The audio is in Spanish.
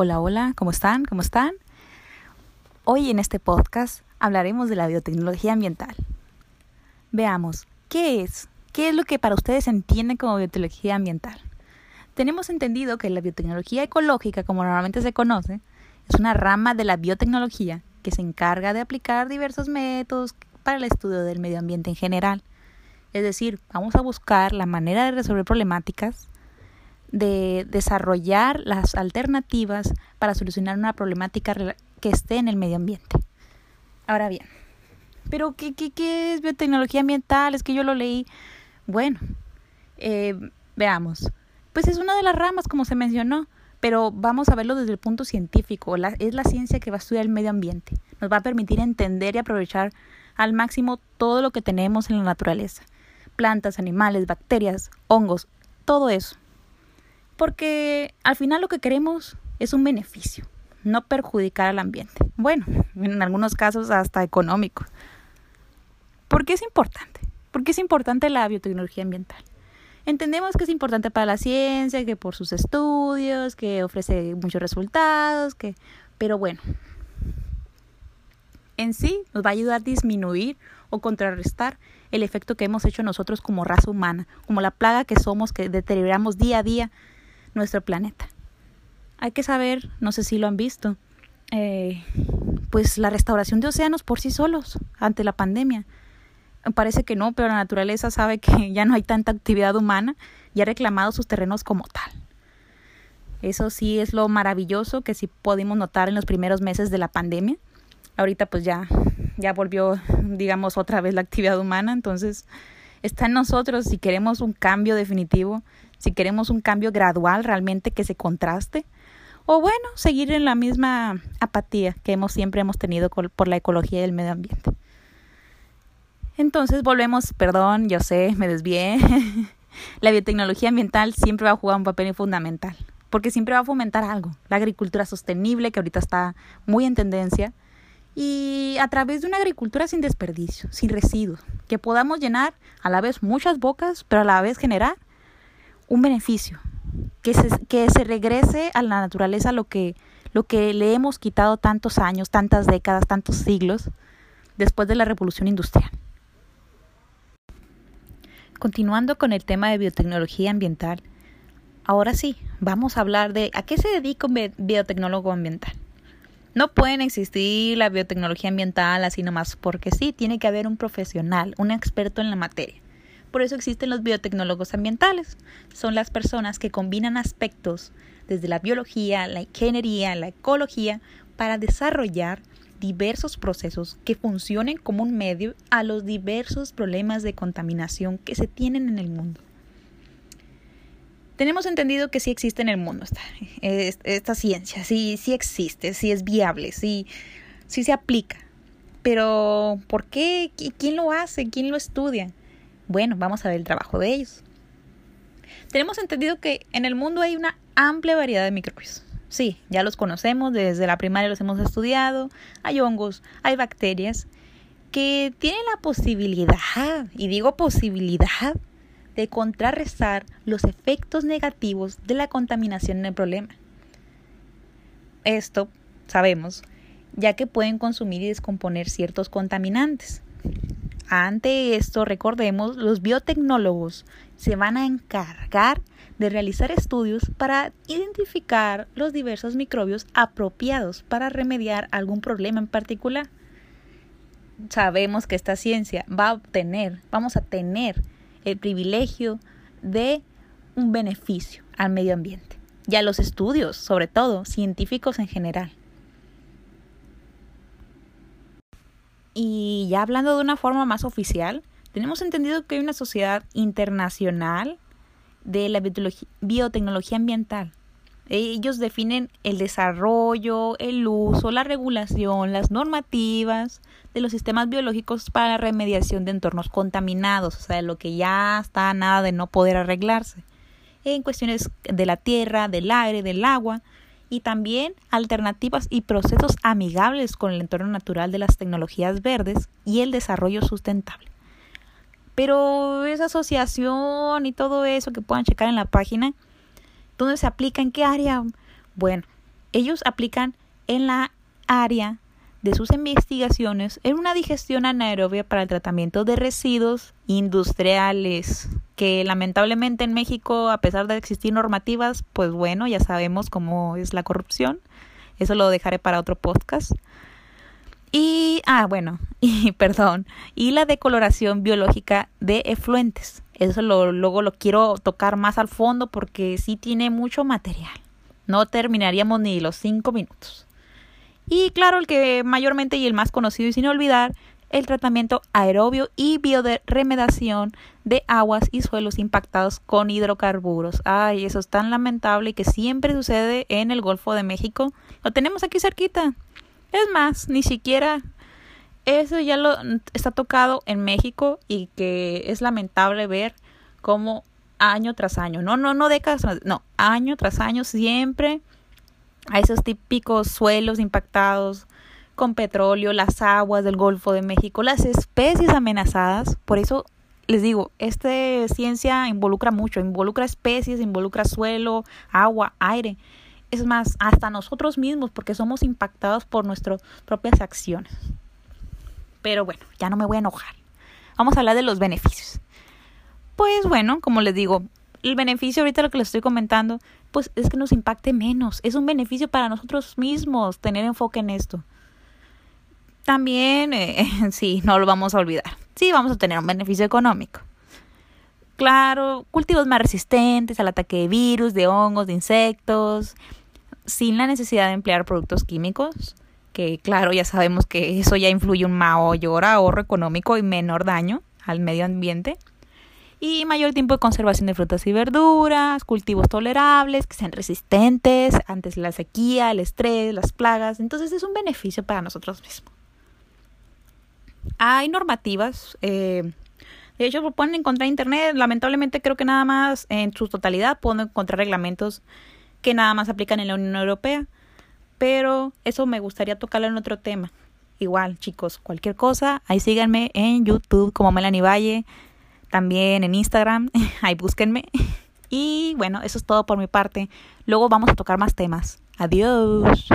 Hola, hola, ¿cómo están? ¿Cómo están? Hoy en este podcast hablaremos de la biotecnología ambiental. Veamos, ¿qué es? ¿Qué es lo que para ustedes se entiende como biotecnología ambiental? Tenemos entendido que la biotecnología ecológica, como normalmente se conoce, es una rama de la biotecnología que se encarga de aplicar diversos métodos para el estudio del medio ambiente en general. Es decir, vamos a buscar la manera de resolver problemáticas de desarrollar las alternativas para solucionar una problemática que esté en el medio ambiente. Ahora bien, ¿pero qué, qué, qué es biotecnología ambiental? Es que yo lo leí. Bueno, eh, veamos. Pues es una de las ramas, como se mencionó, pero vamos a verlo desde el punto científico. es la ciencia que va a estudiar el medio ambiente. Nos va a permitir entender y aprovechar al máximo todo lo que tenemos en la naturaleza. Plantas, animales, bacterias, hongos, todo eso porque al final lo que queremos es un beneficio, no perjudicar al ambiente. Bueno, en algunos casos hasta económico. ¿Por qué es importante? ¿Por qué es importante la biotecnología ambiental? Entendemos que es importante para la ciencia, que por sus estudios, que ofrece muchos resultados, que pero bueno, en sí nos va a ayudar a disminuir o contrarrestar el efecto que hemos hecho nosotros como raza humana, como la plaga que somos, que deterioramos día a día nuestro planeta. Hay que saber, no sé si lo han visto, eh, pues la restauración de océanos por sí solos ante la pandemia. Parece que no, pero la naturaleza sabe que ya no hay tanta actividad humana y ha reclamado sus terrenos como tal. Eso sí es lo maravilloso que sí pudimos notar en los primeros meses de la pandemia. Ahorita pues ya, ya volvió, digamos, otra vez la actividad humana, entonces está en nosotros si queremos un cambio definitivo, si queremos un cambio gradual realmente que se contraste, o bueno, seguir en la misma apatía que hemos siempre hemos tenido por la ecología y el medio ambiente. Entonces volvemos, perdón, yo sé, me desvié. la biotecnología ambiental siempre va a jugar un papel fundamental, porque siempre va a fomentar algo, la agricultura sostenible, que ahorita está muy en tendencia, y a través de una agricultura sin desperdicio, sin residuos, que podamos llenar a la vez muchas bocas, pero a la vez generar un beneficio, que se, que se regrese a la naturaleza lo que, lo que le hemos quitado tantos años, tantas décadas, tantos siglos después de la revolución industrial. Continuando con el tema de biotecnología ambiental, ahora sí, vamos a hablar de a qué se dedica un biotecnólogo ambiental. No pueden existir la biotecnología ambiental así nomás porque sí, tiene que haber un profesional, un experto en la materia. Por eso existen los biotecnólogos ambientales. Son las personas que combinan aspectos desde la biología, la ingeniería, la ecología, para desarrollar diversos procesos que funcionen como un medio a los diversos problemas de contaminación que se tienen en el mundo. Tenemos entendido que sí existe en el mundo esta, ciencia, sí, sí existe, sí es viable, sí, sí se aplica. Pero, ¿por qué? ¿Quién lo hace? ¿Quién lo estudia? Bueno, vamos a ver el trabajo de ellos. Tenemos entendido que en el mundo hay una amplia variedad de microbios. Sí, ya los conocemos, desde la primaria los hemos estudiado. Hay hongos, hay bacterias que tienen la posibilidad, y digo posibilidad, de contrarrestar los efectos negativos de la contaminación en el problema. Esto sabemos, ya que pueden consumir y descomponer ciertos contaminantes. Ante esto, recordemos, los biotecnólogos se van a encargar de realizar estudios para identificar los diversos microbios apropiados para remediar algún problema en particular. Sabemos que esta ciencia va a obtener, vamos a tener el privilegio de un beneficio al medio ambiente y a los estudios, sobre todo científicos en general. Y ya hablando de una forma más oficial, tenemos entendido que hay una sociedad internacional de la biotecnología ambiental. Ellos definen el desarrollo, el uso, la regulación, las normativas de los sistemas biológicos para la remediación de entornos contaminados, o sea, lo que ya está nada de no poder arreglarse, en cuestiones de la tierra, del aire, del agua, y también alternativas y procesos amigables con el entorno natural de las tecnologías verdes y el desarrollo sustentable. Pero esa asociación y todo eso que puedan checar en la página, ¿dónde se aplica? ¿En qué área? Bueno, ellos aplican en la área de sus investigaciones en una digestión anaerobia para el tratamiento de residuos industriales, que lamentablemente en México, a pesar de existir normativas, pues bueno, ya sabemos cómo es la corrupción. Eso lo dejaré para otro podcast. Y, ah, bueno, y perdón, y la decoloración biológica de efluentes. Eso lo, luego lo quiero tocar más al fondo porque sí tiene mucho material. No terminaríamos ni los cinco minutos. Y claro, el que mayormente y el más conocido y sin olvidar, el tratamiento aerobio y bioremediación de aguas y suelos impactados con hidrocarburos. Ay, eso es tan lamentable que siempre sucede en el Golfo de México. Lo tenemos aquí cerquita. Es más, ni siquiera eso ya lo está tocado en México y que es lamentable ver cómo año tras año, no, no, no décadas, no, año tras año siempre a esos típicos suelos impactados con petróleo, las aguas del Golfo de México, las especies amenazadas. Por eso les digo, esta ciencia involucra mucho, involucra especies, involucra suelo, agua, aire. Es más, hasta nosotros mismos, porque somos impactados por nuestras propias acciones. Pero bueno, ya no me voy a enojar. Vamos a hablar de los beneficios. Pues bueno, como les digo, el beneficio ahorita lo que les estoy comentando, pues es que nos impacte menos. Es un beneficio para nosotros mismos tener enfoque en esto. También, eh, sí, no lo vamos a olvidar. Sí, vamos a tener un beneficio económico. Claro, cultivos más resistentes al ataque de virus, de hongos, de insectos, sin la necesidad de emplear productos químicos, que claro, ya sabemos que eso ya influye un mayor ahorro económico y menor daño al medio ambiente y mayor tiempo de conservación de frutas y verduras, cultivos tolerables, que sean resistentes ante la sequía, el estrés, las plagas. Entonces es un beneficio para nosotros mismos. Hay normativas, eh, de hecho lo pueden encontrar en internet, lamentablemente creo que nada más en su totalidad pueden encontrar reglamentos que nada más aplican en la Unión Europea, pero eso me gustaría tocarlo en otro tema. Igual, chicos, cualquier cosa, ahí síganme en YouTube como Melanie Valle también en Instagram, ahí búsquenme. Y bueno, eso es todo por mi parte. Luego vamos a tocar más temas. Adiós.